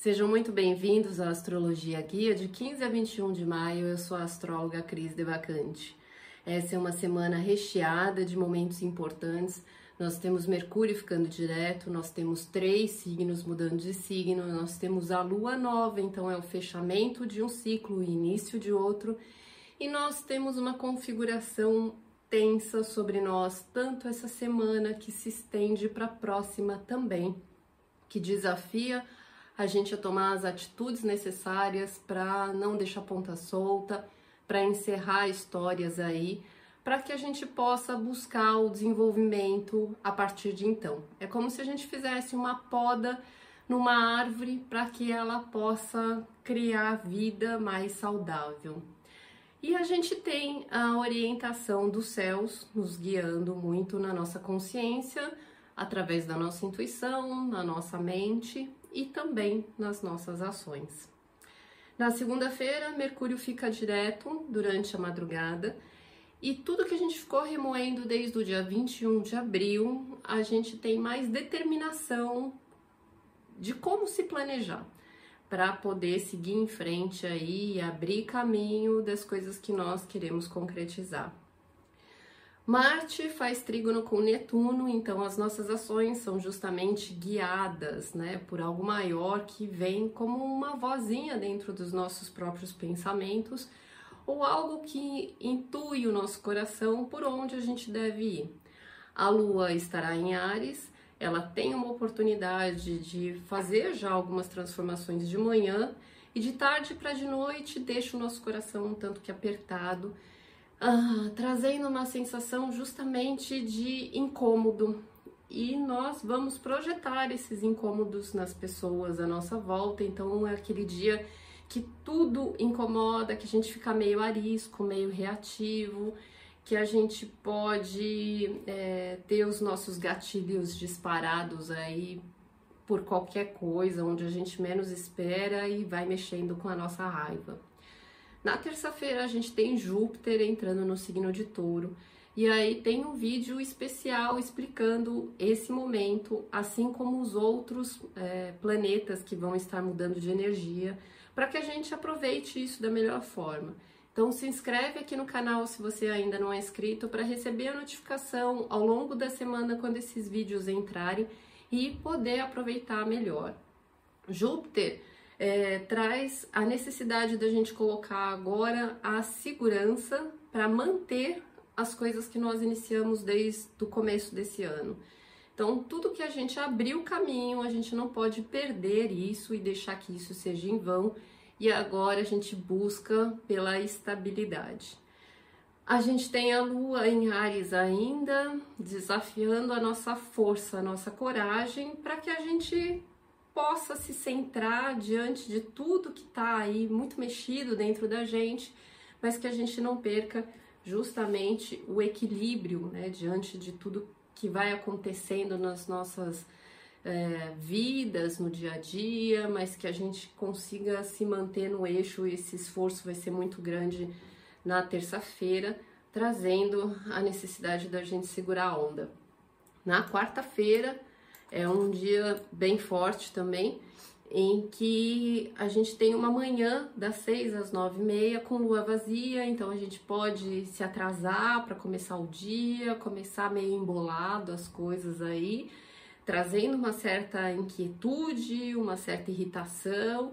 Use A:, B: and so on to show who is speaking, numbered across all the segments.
A: Sejam muito bem-vindos à Astrologia Guia de 15 a 21 de maio. Eu sou a astróloga Cris Devacante. Essa é uma semana recheada de momentos importantes. Nós temos Mercúrio ficando direto, nós temos três signos mudando de signo, nós temos a lua nova, então é o fechamento de um ciclo e início de outro, e nós temos uma configuração tensa sobre nós, tanto essa semana que se estende para a próxima também, que desafia a gente a tomar as atitudes necessárias para não deixar ponta solta, para encerrar histórias aí, para que a gente possa buscar o desenvolvimento a partir de então. É como se a gente fizesse uma poda numa árvore para que ela possa criar vida mais saudável. E a gente tem a orientação dos céus nos guiando muito na nossa consciência, através da nossa intuição, na nossa mente e também nas nossas ações. Na segunda-feira, Mercúrio fica direto durante a madrugada e tudo que a gente ficou remoendo desde o dia 21 de abril, a gente tem mais determinação de como se planejar para poder seguir em frente aí e abrir caminho das coisas que nós queremos concretizar. Marte faz trígono com Netuno, então as nossas ações são justamente guiadas, né, por algo maior que vem como uma vozinha dentro dos nossos próprios pensamentos ou algo que intui o nosso coração por onde a gente deve ir. A Lua estará em Ares, ela tem uma oportunidade de fazer já algumas transformações de manhã e de tarde para de noite deixa o nosso coração um tanto que apertado ah, trazendo uma sensação justamente de incômodo. E nós vamos projetar esses incômodos nas pessoas à nossa volta. Então é aquele dia que tudo incomoda, que a gente fica meio arisco, meio reativo, que a gente pode é, ter os nossos gatilhos disparados aí por qualquer coisa, onde a gente menos espera e vai mexendo com a nossa raiva. Na terça-feira a gente tem Júpiter entrando no signo de Touro. E aí tem um vídeo especial explicando esse momento, assim como os outros é, planetas que vão estar mudando de energia, para que a gente aproveite isso da melhor forma. Então se inscreve aqui no canal se você ainda não é inscrito para receber a notificação ao longo da semana quando esses vídeos entrarem e poder aproveitar melhor. Júpiter é, traz a necessidade da gente colocar agora a segurança para manter as coisas que nós iniciamos desde o começo desse ano. Então, tudo que a gente abriu o caminho, a gente não pode perder isso e deixar que isso seja em vão, e agora a gente busca pela estabilidade. A gente tem a lua em Ares ainda, desafiando a nossa força, a nossa coragem, para que a gente possa se centrar diante de tudo que está aí muito mexido dentro da gente, mas que a gente não perca justamente o equilíbrio né, diante de tudo que vai acontecendo nas nossas é, vidas, no dia a dia, mas que a gente consiga se manter no eixo. Esse esforço vai ser muito grande na terça-feira, trazendo a necessidade da gente segurar a onda. Na quarta-feira, é um dia bem forte também, em que a gente tem uma manhã das 6 às 9 e meia com lua vazia, então a gente pode se atrasar para começar o dia, começar meio embolado as coisas aí, trazendo uma certa inquietude, uma certa irritação.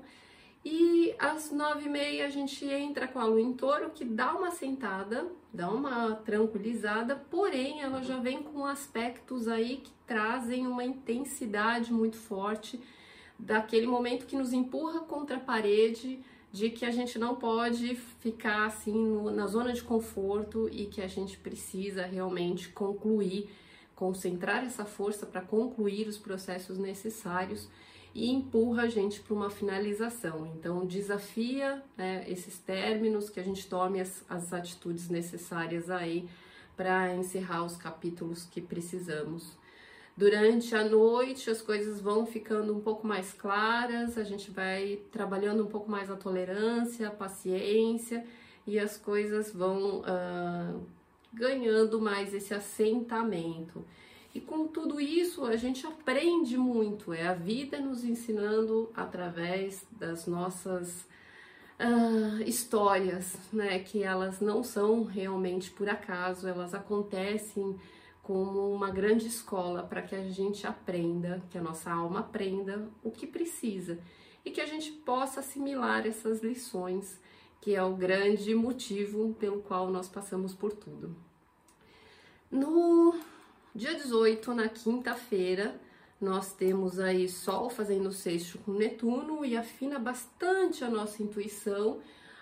A: E às nove e meia a gente entra com a lua em touro, que dá uma sentada, dá uma tranquilizada, porém ela já vem com aspectos aí que trazem uma intensidade muito forte daquele momento que nos empurra contra a parede, de que a gente não pode ficar assim no, na zona de conforto e que a gente precisa realmente concluir, concentrar essa força para concluir os processos necessários e empurra a gente para uma finalização. Então, desafia né, esses términos, que a gente tome as, as atitudes necessárias aí para encerrar os capítulos que precisamos. Durante a noite, as coisas vão ficando um pouco mais claras, a gente vai trabalhando um pouco mais a tolerância, a paciência e as coisas vão uh, ganhando mais esse assentamento. E com tudo isso a gente aprende muito, é a vida nos ensinando através das nossas uh, histórias, né? Que elas não são realmente por acaso, elas acontecem como uma grande escola para que a gente aprenda, que a nossa alma aprenda o que precisa e que a gente possa assimilar essas lições, que é o grande motivo pelo qual nós passamos por tudo. No dia 18, na quinta-feira, nós temos aí Sol fazendo sexto com Netuno e afina bastante a nossa intuição.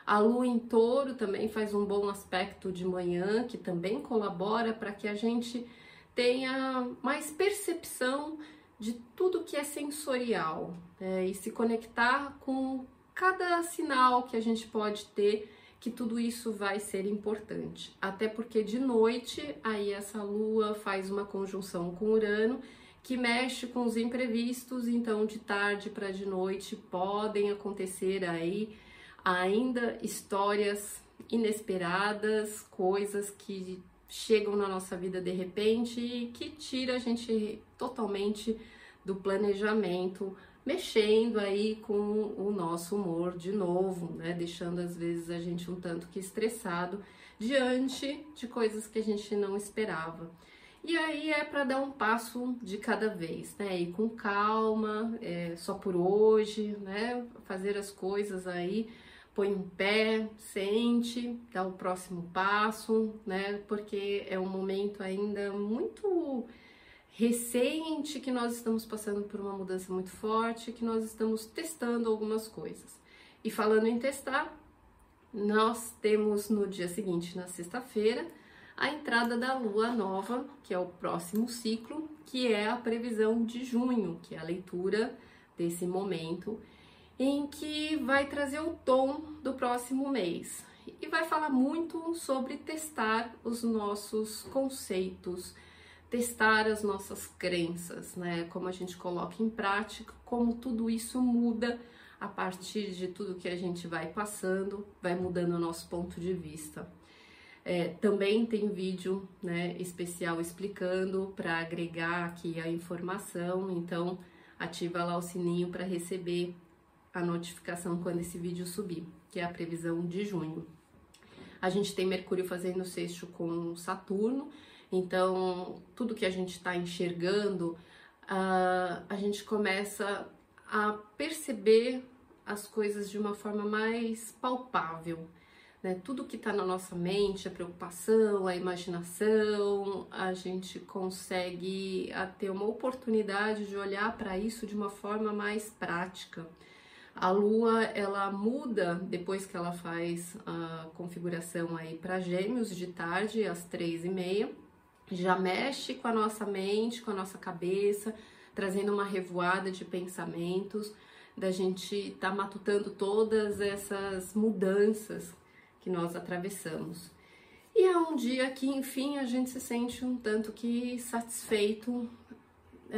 A: A Lua em Touro também faz um bom aspecto de manhã, que também colabora para que a gente tenha mais percepção de tudo que é sensorial né? e se conectar com cada sinal que a gente pode ter que tudo isso vai ser importante. Até porque de noite aí essa lua faz uma conjunção com Urano que mexe com os imprevistos, então de tarde para de noite podem acontecer aí ainda histórias inesperadas, coisas que chegam na nossa vida de repente e que tira a gente totalmente do planejamento, mexendo aí com o nosso humor de novo, né? Deixando às vezes a gente um tanto que estressado diante de coisas que a gente não esperava. E aí é para dar um passo de cada vez, né? Ir com calma, é, só por hoje, né? Fazer as coisas aí, põe um pé, sente, dá o próximo passo, né? Porque é um momento ainda muito recente que nós estamos passando por uma mudança muito forte, que nós estamos testando algumas coisas. E falando em testar, nós temos no dia seguinte, na sexta-feira, a entrada da lua nova, que é o próximo ciclo, que é a previsão de junho, que é a leitura desse momento, em que vai trazer o tom do próximo mês e vai falar muito sobre testar os nossos conceitos, testar as nossas crenças, né? Como a gente coloca em prática, como tudo isso muda a partir de tudo que a gente vai passando, vai mudando o nosso ponto de vista. É, também tem vídeo né, especial explicando para agregar aqui a informação, então ativa lá o sininho para receber a notificação quando esse vídeo subir, que é a previsão de junho. A gente tem Mercúrio fazendo sexto com Saturno, então, tudo que a gente está enxergando, uh, a gente começa a perceber as coisas de uma forma mais palpável. Né? Tudo que está na nossa mente, a preocupação, a imaginação, a gente consegue ter uma oportunidade de olhar para isso de uma forma mais prática. A lua ela muda depois que ela faz a configuração aí para gêmeos de tarde às três e meia já mexe com a nossa mente, com a nossa cabeça, trazendo uma revoada de pensamentos, da gente tá matutando todas essas mudanças que nós atravessamos. E é um dia que, enfim, a gente se sente um tanto que satisfeito,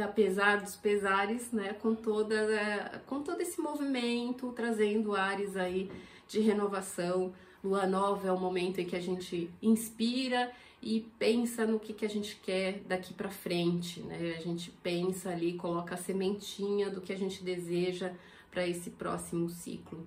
A: apesar dos pesares, né, com toda com todo esse movimento, trazendo ares aí de renovação. Lua nova é o momento em que a gente inspira e pensa no que, que a gente quer daqui para frente, né? A gente pensa ali, coloca a sementinha do que a gente deseja para esse próximo ciclo.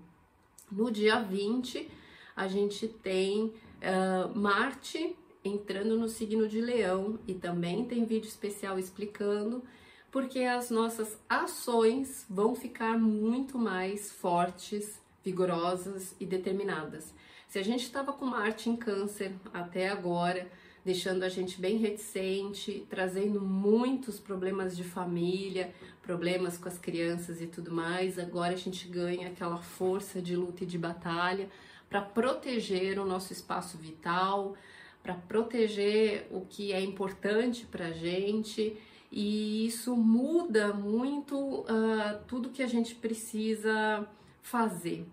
A: No dia 20, a gente tem uh, Marte entrando no signo de Leão e também tem vídeo especial explicando porque as nossas ações vão ficar muito mais fortes, vigorosas e determinadas. Se a gente estava com Marte em Câncer até agora, deixando a gente bem reticente, trazendo muitos problemas de família, problemas com as crianças e tudo mais, agora a gente ganha aquela força de luta e de batalha para proteger o nosso espaço vital, para proteger o que é importante para a gente. E isso muda muito uh, tudo que a gente precisa fazer.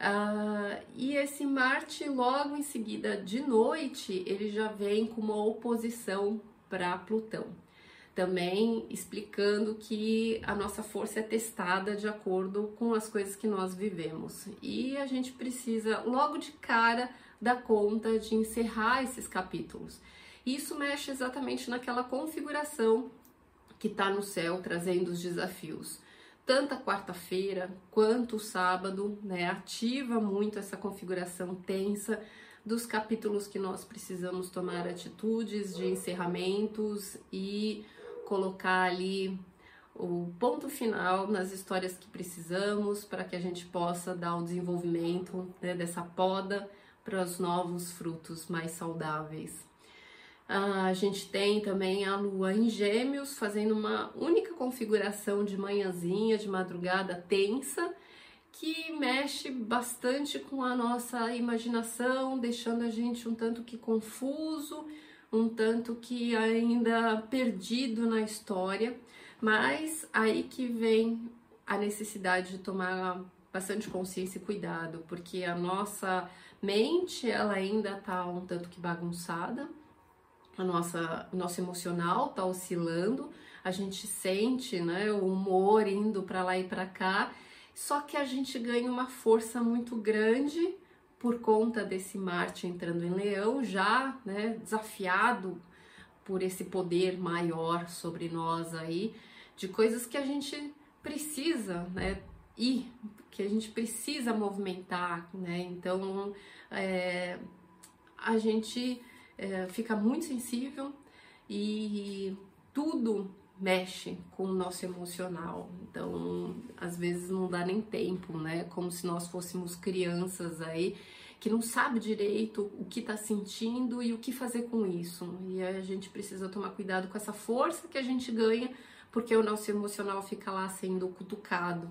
A: Uh, e esse Marte, logo em seguida, de noite, ele já vem com uma oposição para Plutão. Também explicando que a nossa força é testada de acordo com as coisas que nós vivemos. E a gente precisa, logo de cara, dar conta de encerrar esses capítulos. Isso mexe exatamente naquela configuração que está no céu trazendo os desafios. Tanto a quarta-feira quanto o sábado, né, ativa muito essa configuração tensa dos capítulos que nós precisamos tomar atitudes de encerramentos e colocar ali o ponto final nas histórias que precisamos para que a gente possa dar o desenvolvimento né, dessa poda para os novos frutos mais saudáveis. A gente tem também a lua em Gêmeos, fazendo uma única configuração de manhãzinha, de madrugada tensa, que mexe bastante com a nossa imaginação, deixando a gente um tanto que confuso, um tanto que ainda perdido na história. Mas aí que vem a necessidade de tomar bastante consciência e cuidado, porque a nossa mente ela ainda tá um tanto que bagunçada a nossa nosso emocional tá oscilando, a gente sente, né, o humor indo para lá e para cá, só que a gente ganha uma força muito grande por conta desse Marte entrando em Leão, já, né, desafiado por esse poder maior sobre nós aí, de coisas que a gente precisa, né, ir, que a gente precisa movimentar, né, então é, a gente é, fica muito sensível e tudo mexe com o nosso emocional. Então, às vezes não dá nem tempo, né? Como se nós fôssemos crianças aí que não sabe direito o que está sentindo e o que fazer com isso. E a gente precisa tomar cuidado com essa força que a gente ganha, porque o nosso emocional fica lá sendo cutucado.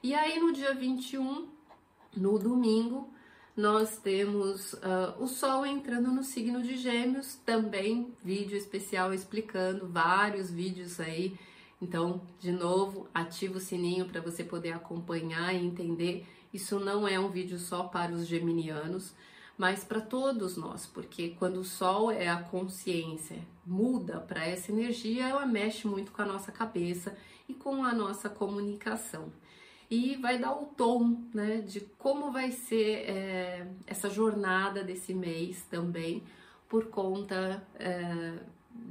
A: E aí no dia 21, no domingo, nós temos uh, o Sol entrando no signo de Gêmeos, também vídeo especial explicando vários vídeos aí. Então, de novo, ativa o sininho para você poder acompanhar e entender. Isso não é um vídeo só para os geminianos, mas para todos nós, porque quando o Sol é a consciência, muda para essa energia, ela mexe muito com a nossa cabeça e com a nossa comunicação e vai dar o tom né, de como vai ser é, essa jornada desse mês também, por conta é,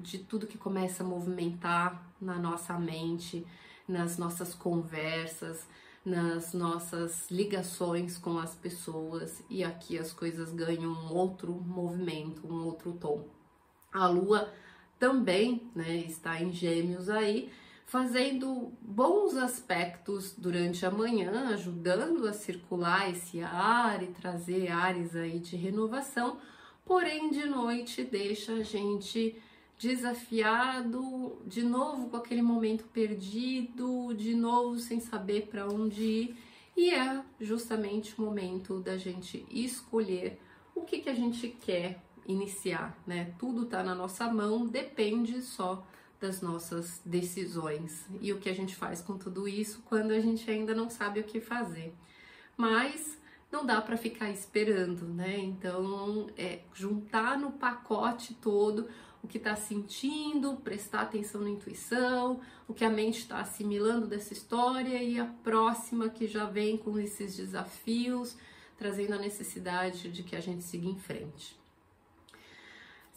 A: de tudo que começa a movimentar na nossa mente, nas nossas conversas, nas nossas ligações com as pessoas, e aqui as coisas ganham um outro movimento, um outro tom. A lua também né, está em Gêmeos aí fazendo bons aspectos durante a manhã, ajudando a circular esse ar e trazer ares aí de renovação, porém de noite deixa a gente desafiado, de novo com aquele momento perdido, de novo sem saber para onde ir, e é justamente o momento da gente escolher o que, que a gente quer iniciar, né? Tudo tá na nossa mão, depende só das nossas decisões e o que a gente faz com tudo isso quando a gente ainda não sabe o que fazer. Mas não dá para ficar esperando, né? Então, é juntar no pacote todo o que está sentindo, prestar atenção na intuição, o que a mente está assimilando dessa história e a próxima que já vem com esses desafios, trazendo a necessidade de que a gente siga em frente.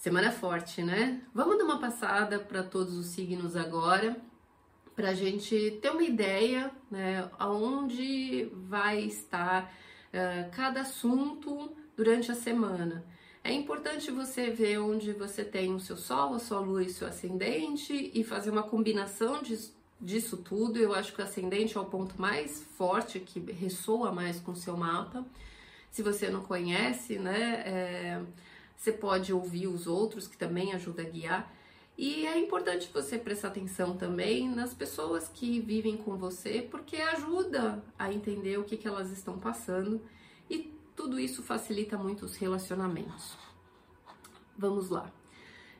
A: Semana forte, né? Vamos dar uma passada para todos os signos agora, para a gente ter uma ideia, né, aonde vai estar uh, cada assunto durante a semana. É importante você ver onde você tem o seu Sol, a sua Lua e o seu Ascendente e fazer uma combinação de, disso tudo. Eu acho que o Ascendente é o ponto mais forte, que ressoa mais com o seu mapa. Se você não conhece, né? É você pode ouvir os outros, que também ajuda a guiar. E é importante você prestar atenção também nas pessoas que vivem com você, porque ajuda a entender o que, que elas estão passando e tudo isso facilita muito os relacionamentos. Vamos lá.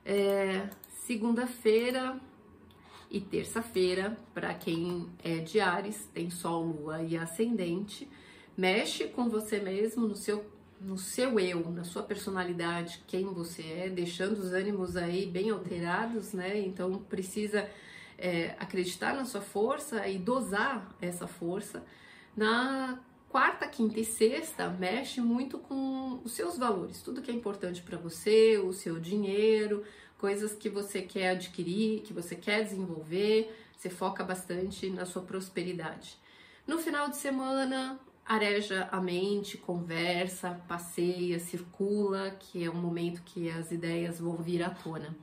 A: É, Segunda-feira e terça-feira, para quem é de Ares, tem Sol, Lua e Ascendente, mexe com você mesmo no seu no seu eu, na sua personalidade, quem você é, deixando os ânimos aí bem alterados, né? Então precisa é, acreditar na sua força e dosar essa força na quarta, quinta e sexta mexe muito com os seus valores, tudo que é importante para você, o seu dinheiro, coisas que você quer adquirir, que você quer desenvolver, você foca bastante na sua prosperidade. No final de semana, areja a mente, conversa, passeia, circula, que é um momento que as ideias vão vir à tona.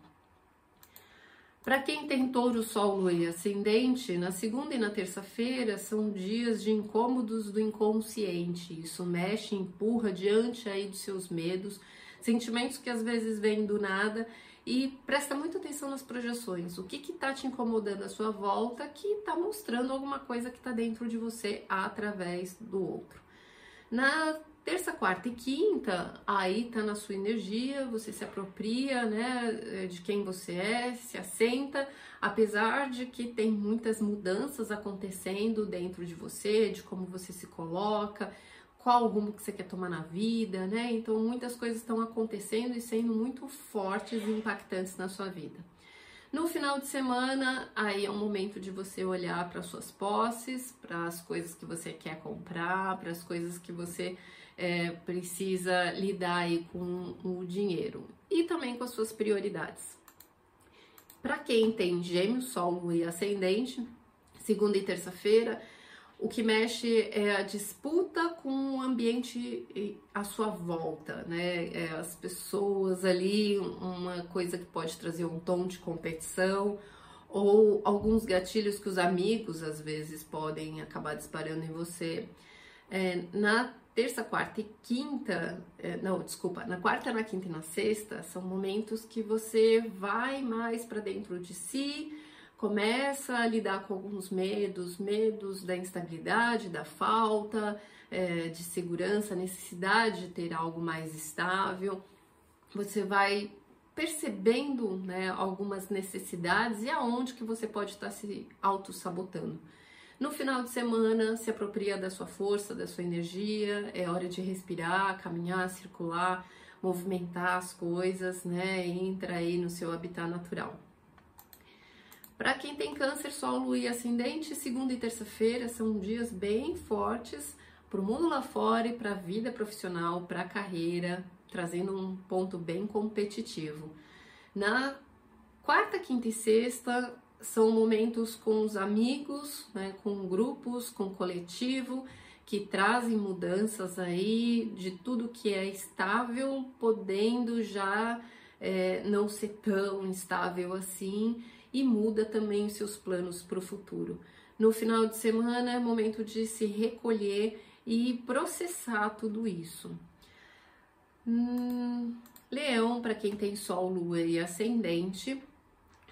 A: Para quem tem touro, sol, lua e ascendente, na segunda e na terça-feira são dias de incômodos do inconsciente. Isso mexe, empurra diante aí dos seus medos, sentimentos que às vezes vêm do nada e presta muita atenção nas projeções. O que está te incomodando à sua volta que está mostrando alguma coisa que está dentro de você através do outro. Na Terça, quarta e quinta, aí tá na sua energia, você se apropria, né, de quem você é, se assenta, apesar de que tem muitas mudanças acontecendo dentro de você, de como você se coloca, qual o rumo que você quer tomar na vida, né? Então muitas coisas estão acontecendo e sendo muito fortes e impactantes na sua vida. No final de semana, aí é um momento de você olhar para suas posses, para as coisas que você quer comprar, para as coisas que você é, precisa lidar aí com o dinheiro e também com as suas prioridades. Para quem tem gêmeo, sol e ascendente, segunda e terça-feira, o que mexe é a disputa com o ambiente à sua volta, né? É as pessoas ali, uma coisa que pode trazer um tom de competição ou alguns gatilhos que os amigos às vezes podem acabar disparando em você. É, na terça, quarta e quinta, é, não, desculpa, na quarta, na quinta e na sexta são momentos que você vai mais para dentro de si, começa a lidar com alguns medos, medos da instabilidade, da falta é, de segurança, necessidade de ter algo mais estável. Você vai percebendo né, algumas necessidades e aonde que você pode estar se auto-sabotando. No final de semana, se apropria da sua força, da sua energia, é hora de respirar, caminhar, circular, movimentar as coisas, né? Entra aí no seu habitat natural. Para quem tem câncer, sol, lua e ascendente, segunda e terça-feira são dias bem fortes para o mundo lá fora e para a vida profissional, para a carreira, trazendo um ponto bem competitivo. Na quarta, quinta e sexta, são momentos com os amigos, né, com grupos, com coletivo, que trazem mudanças aí de tudo que é estável, podendo já é, não ser tão instável assim e muda também os seus planos para o futuro. No final de semana é momento de se recolher e processar tudo isso. Hum, leão, para quem tem Sol, Lua e Ascendente,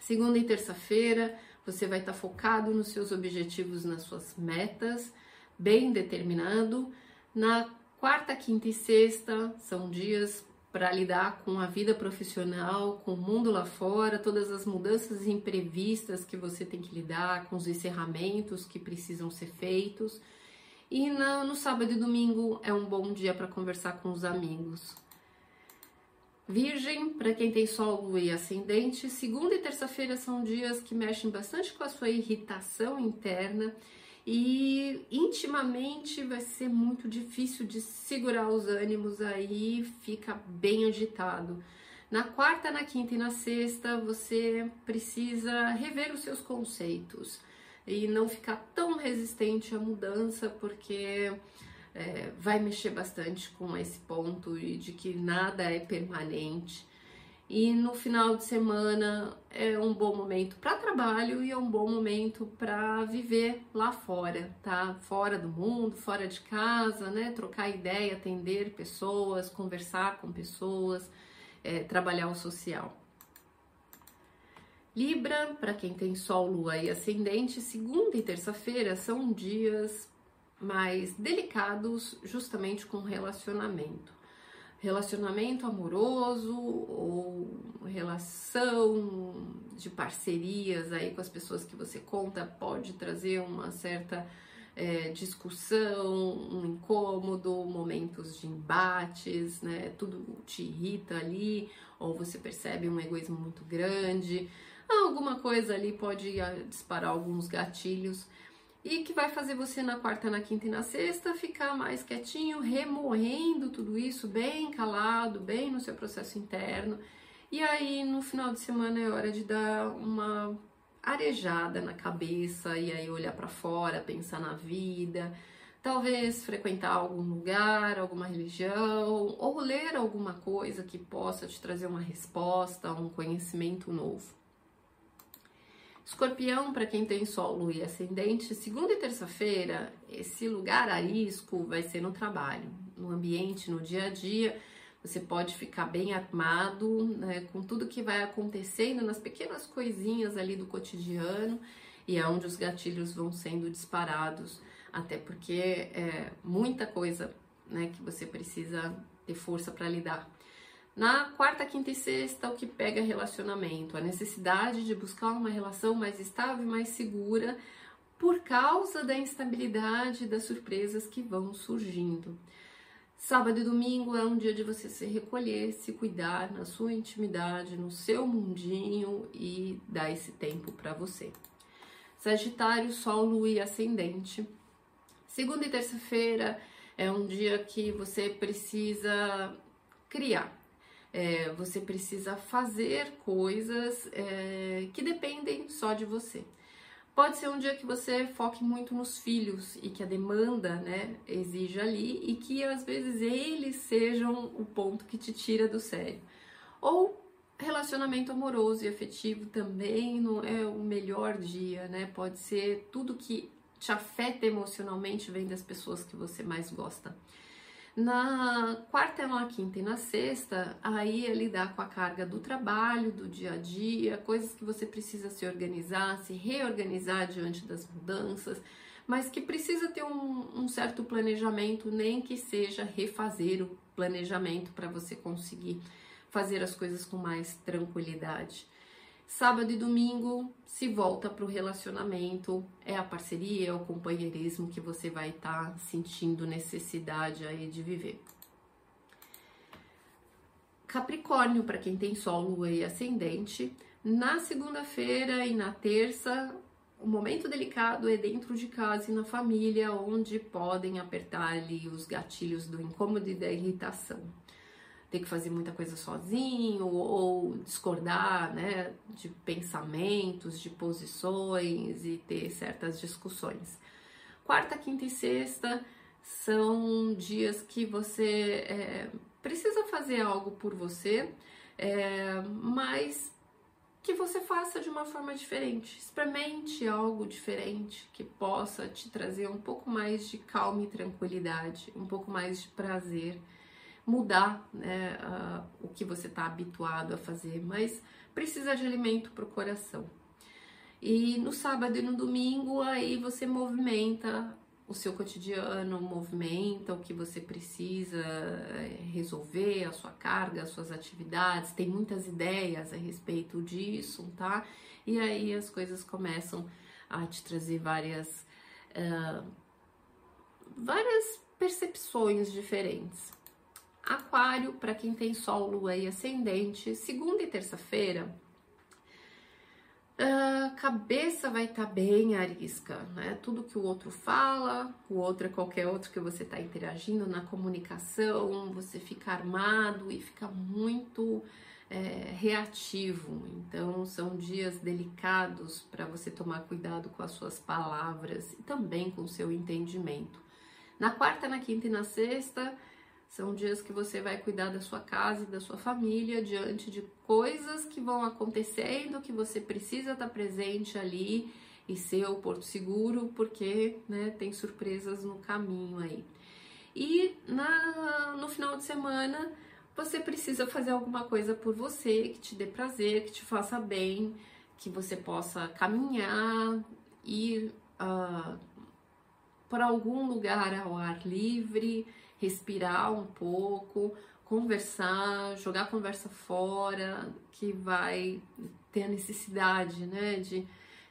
A: Segunda e terça-feira você vai estar focado nos seus objetivos, nas suas metas, bem determinado. Na quarta, quinta e sexta são dias para lidar com a vida profissional, com o mundo lá fora, todas as mudanças imprevistas que você tem que lidar, com os encerramentos que precisam ser feitos. E no sábado e domingo é um bom dia para conversar com os amigos. Virgem, para quem tem Sol, Lua e Ascendente, segunda e terça-feira são dias que mexem bastante com a sua irritação interna e intimamente vai ser muito difícil de segurar os ânimos aí, fica bem agitado. Na quarta, na quinta e na sexta, você precisa rever os seus conceitos e não ficar tão resistente à mudança, porque é, vai mexer bastante com esse ponto de que nada é permanente. E no final de semana é um bom momento para trabalho e é um bom momento para viver lá fora, tá? Fora do mundo, fora de casa, né? Trocar ideia, atender pessoas, conversar com pessoas, é, trabalhar o social. Libra, para quem tem Sol, Lua e Ascendente, segunda e terça-feira são dias mais delicados justamente com relacionamento. Relacionamento amoroso ou relação de parcerias aí com as pessoas que você conta pode trazer uma certa é, discussão, um incômodo, momentos de embates, né? Tudo te irrita ali, ou você percebe um egoísmo muito grande. Alguma coisa ali pode disparar alguns gatilhos e que vai fazer você na quarta, na quinta e na sexta ficar mais quietinho, remoendo tudo isso, bem calado, bem no seu processo interno. E aí no final de semana é hora de dar uma arejada na cabeça e aí olhar para fora, pensar na vida, talvez frequentar algum lugar, alguma religião ou ler alguma coisa que possa te trazer uma resposta, um conhecimento novo. Escorpião, para quem tem Sol, Lua e Ascendente, segunda e terça-feira, esse lugar arisco vai ser no trabalho, no ambiente, no dia a dia. Você pode ficar bem armado né, com tudo que vai acontecendo nas pequenas coisinhas ali do cotidiano e é onde os gatilhos vão sendo disparados, até porque é muita coisa né, que você precisa ter força para lidar. Na quarta, quinta e sexta, o que pega é relacionamento, a necessidade de buscar uma relação mais estável e mais segura por causa da instabilidade das surpresas que vão surgindo. Sábado e domingo é um dia de você se recolher, se cuidar na sua intimidade, no seu mundinho e dar esse tempo para você. Sagitário, Sol, Lua e Ascendente. Segunda e terça-feira é um dia que você precisa criar, é, você precisa fazer coisas é, que dependem só de você. Pode ser um dia que você foque muito nos filhos e que a demanda né, exija ali e que às vezes eles sejam o ponto que te tira do sério. Ou relacionamento amoroso e afetivo também não é o melhor dia, né? Pode ser tudo que te afeta emocionalmente vem das pessoas que você mais gosta. Na quarta, na quinta e na sexta, aí é lidar com a carga do trabalho, do dia a dia, coisas que você precisa se organizar, se reorganizar diante das mudanças, mas que precisa ter um, um certo planejamento, nem que seja refazer o planejamento para você conseguir fazer as coisas com mais tranquilidade. Sábado e domingo se volta para o relacionamento, é a parceria, é o companheirismo que você vai estar tá sentindo necessidade aí de viver. Capricórnio, para quem tem Sol, Lua e Ascendente, na segunda-feira e na terça, o momento delicado é dentro de casa e na família, onde podem apertar ali os gatilhos do incômodo e da irritação ter que fazer muita coisa sozinho ou discordar né, de pensamentos, de posições e ter certas discussões. Quarta, quinta e sexta são dias que você é, precisa fazer algo por você, é, mas que você faça de uma forma diferente. Experimente algo diferente que possa te trazer um pouco mais de calma e tranquilidade, um pouco mais de prazer mudar né, o que você está habituado a fazer, mas precisa de alimento para o coração. E no sábado e no domingo, aí você movimenta o seu cotidiano, movimenta o que você precisa eh, resolver, a sua carga, as suas atividades, tem muitas ideias a respeito disso, tá? E aí as coisas começam a te trazer várias, uh, várias percepções diferentes. Aquário, para quem tem Sol, Lua e Ascendente, segunda e terça-feira, a cabeça vai estar tá bem arisca, né? Tudo que o outro fala, o outro é qualquer outro que você está interagindo na comunicação, você fica armado e fica muito é, reativo. Então, são dias delicados para você tomar cuidado com as suas palavras e também com o seu entendimento. Na quarta, na quinta e na sexta, são dias que você vai cuidar da sua casa e da sua família diante de coisas que vão acontecendo, que você precisa estar presente ali e ser o porto seguro, porque né, tem surpresas no caminho aí. E na, no final de semana você precisa fazer alguma coisa por você que te dê prazer, que te faça bem, que você possa caminhar, ir uh, para algum lugar ao ar livre respirar um pouco, conversar, jogar a conversa fora, que vai ter a necessidade, né, de,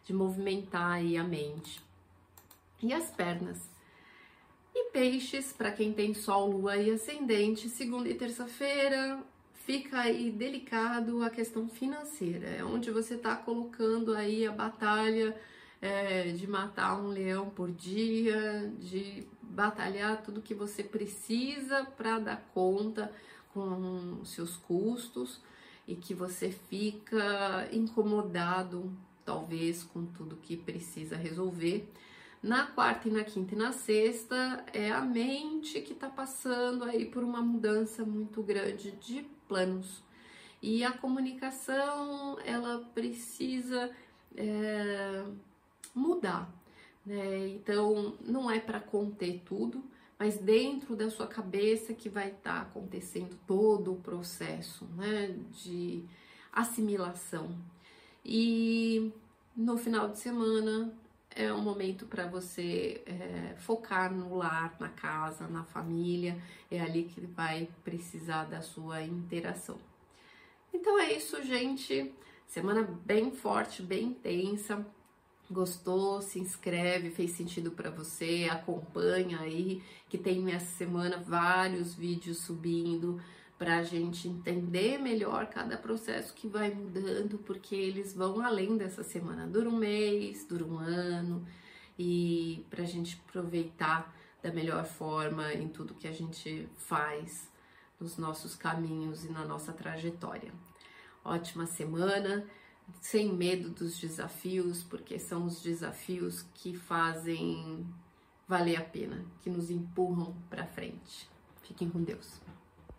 A: de movimentar aí a mente. E as pernas. E peixes, para quem tem sol, lua e ascendente, segunda e terça-feira, fica aí delicado a questão financeira, é onde você está colocando aí a batalha é, de matar um leão por dia, de batalhar tudo que você precisa para dar conta com seus custos e que você fica incomodado, talvez, com tudo que precisa resolver. Na quarta e na quinta e na sexta é a mente que está passando aí por uma mudança muito grande de planos. E a comunicação ela precisa é, mudar. Né? Então não é para conter tudo, mas dentro da sua cabeça que vai estar tá acontecendo todo o processo né, de assimilação. E no final de semana é um momento para você é, focar no lar, na casa, na família, é ali que vai precisar da sua interação. Então é isso, gente. Semana bem forte, bem intensa. Gostou? Se inscreve, fez sentido para você, acompanha aí, que tem essa semana vários vídeos subindo para a gente entender melhor cada processo que vai mudando, porque eles vão além dessa semana, dura um mês, dura um ano, e para a gente aproveitar da melhor forma em tudo que a gente faz nos nossos caminhos e na nossa trajetória. Ótima semana! Sem medo dos desafios, porque são os desafios que fazem valer a pena, que nos empurram para frente. Fiquem com Deus.